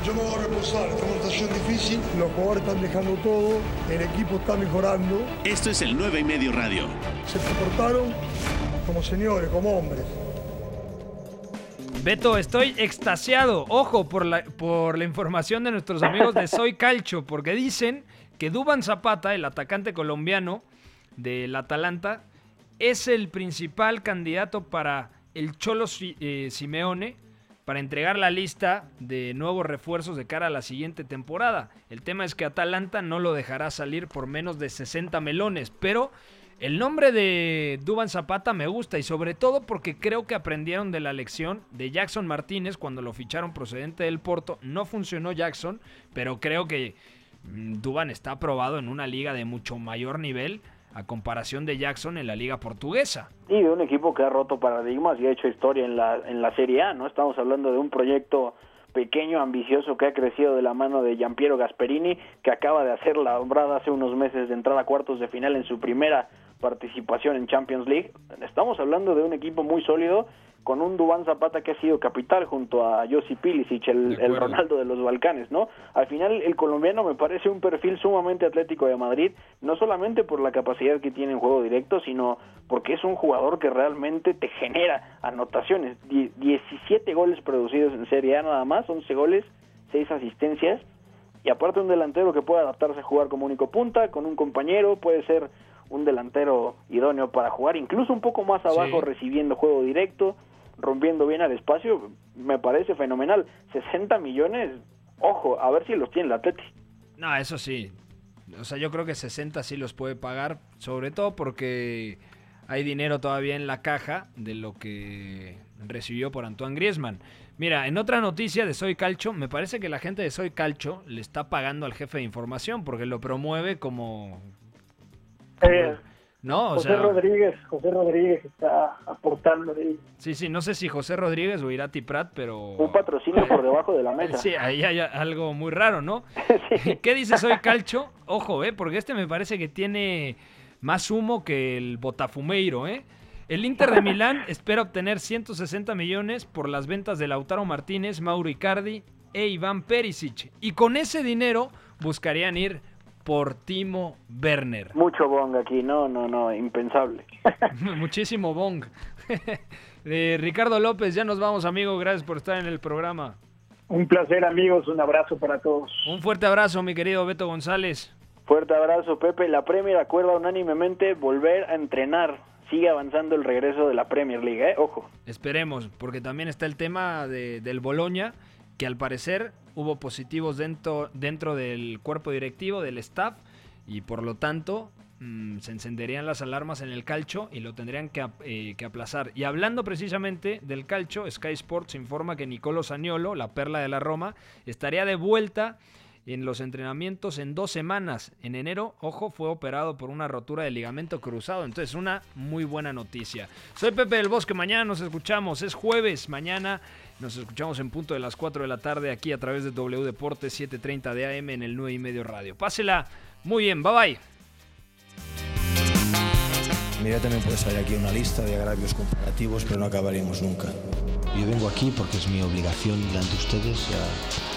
Yo me voy a reposar, esta es una situación difícil, los jugadores están dejando todo, el equipo está mejorando, Esto es el 9 y medio radio. se comportaron como señores, como hombres. Beto, estoy extasiado. Ojo por la, por la información de nuestros amigos de Soy Calcho, porque dicen que Duban Zapata, el atacante colombiano del Atalanta, es el principal candidato para el Cholo eh, Simeone para entregar la lista de nuevos refuerzos de cara a la siguiente temporada. El tema es que Atalanta no lo dejará salir por menos de 60 melones, pero el nombre de Duban Zapata me gusta y sobre todo porque creo que aprendieron de la lección de Jackson Martínez cuando lo ficharon procedente del Porto. No funcionó Jackson, pero creo que mm, Duban está aprobado en una liga de mucho mayor nivel a comparación de Jackson en la liga portuguesa. Y de un equipo que ha roto paradigmas y ha hecho historia en la, en la Serie A, ¿no? Estamos hablando de un proyecto pequeño, ambicioso, que ha crecido de la mano de Giampiero Gasperini, que acaba de hacer la obrada hace unos meses de entrar a cuartos de final en su primera participación en Champions League. Estamos hablando de un equipo muy sólido, con un Dubán Zapata que ha sido capital junto a Josip Pilicic, el. Ronaldo de los Balcanes, ¿no? Al final el colombiano me parece un perfil sumamente atlético de Madrid, no solamente por la capacidad que tiene en juego directo, sino porque es un jugador que realmente te genera anotaciones. Die- 17 goles producidos en Serie A nada más, 11 goles, 6 asistencias, y aparte un delantero que puede adaptarse a jugar como único punta, con un compañero, puede ser un delantero idóneo para jugar, incluso un poco más abajo Sí. recibiendo juego directo, rompiendo bien al espacio, me parece fenomenal. 60 millones, ojo, a ver si los tiene el Atleti. No, eso sí. O sea, yo creo que 60 sí los puede pagar, sobre todo porque hay dinero todavía en la caja de lo que recibió por Antoine Griezmann. Mira, en otra noticia de Soy Calcho, me parece que la gente de Soy Calcho le está pagando al jefe de información porque lo promueve como... Eh, No, o José sea... Rodríguez, José Rodríguez está aportando ahí. Sí, sí, no sé si José Rodríguez o Irati Prat, pero... Un patrocinio por debajo de la [LAUGHS] mesa. Sí, ahí hay algo muy raro, ¿no? [LAUGHS] ¿Qué dices hoy, Calcho? Ojo, ¿eh? Porque este me parece que tiene más humo que el Botafumeiro, ¿eh? El Inter de Milán [LAUGHS] espera obtener 160 millones por las ventas de Lautaro Martínez, Mauro Icardi e Iván Perisic. Y con ese dinero buscarían ir por Timo Werner. Mucho bong aquí, no, no, no, impensable. [LAUGHS] Muchísimo bong. [LAUGHS] Eh, Ricardo López, ya nos vamos, amigo. Gracias por estar en el programa. Un placer, amigos. Un abrazo para todos. Un fuerte abrazo, mi querido Beto González. Fuerte abrazo, Pepe. La Premier acuerda unánimemente volver a entrenar. Sigue avanzando el regreso de la Premier League, ¿eh? Ojo. Esperemos, porque también está el tema de- del Boloña, que al parecer hubo positivos dentro, dentro del cuerpo directivo, del staff, y por lo tanto mm, se encenderían las alarmas en el calcho y lo tendrían que, eh, que aplazar. Y hablando precisamente del calcho, Sky Sports informa que Nicolo Saniolo, la perla de la Roma, estaría de vuelta en los entrenamientos en dos semanas. En enero, ojo, fue operado por una rotura de ligamento cruzado. Entonces, una muy buena noticia. Soy Pepe del Bosque. Mañana nos escuchamos. Es jueves. Mañana nos escuchamos en punto de las 4 de la tarde aquí a través de W Deportes 7:30 de AM en el 9 y medio radio. Pásela muy bien. Bye bye. Mira, también puede salir aquí una lista de agravios comparativos, pero no acabaríamos nunca. Yo vengo aquí porque es mi obligación delante de ustedes. ya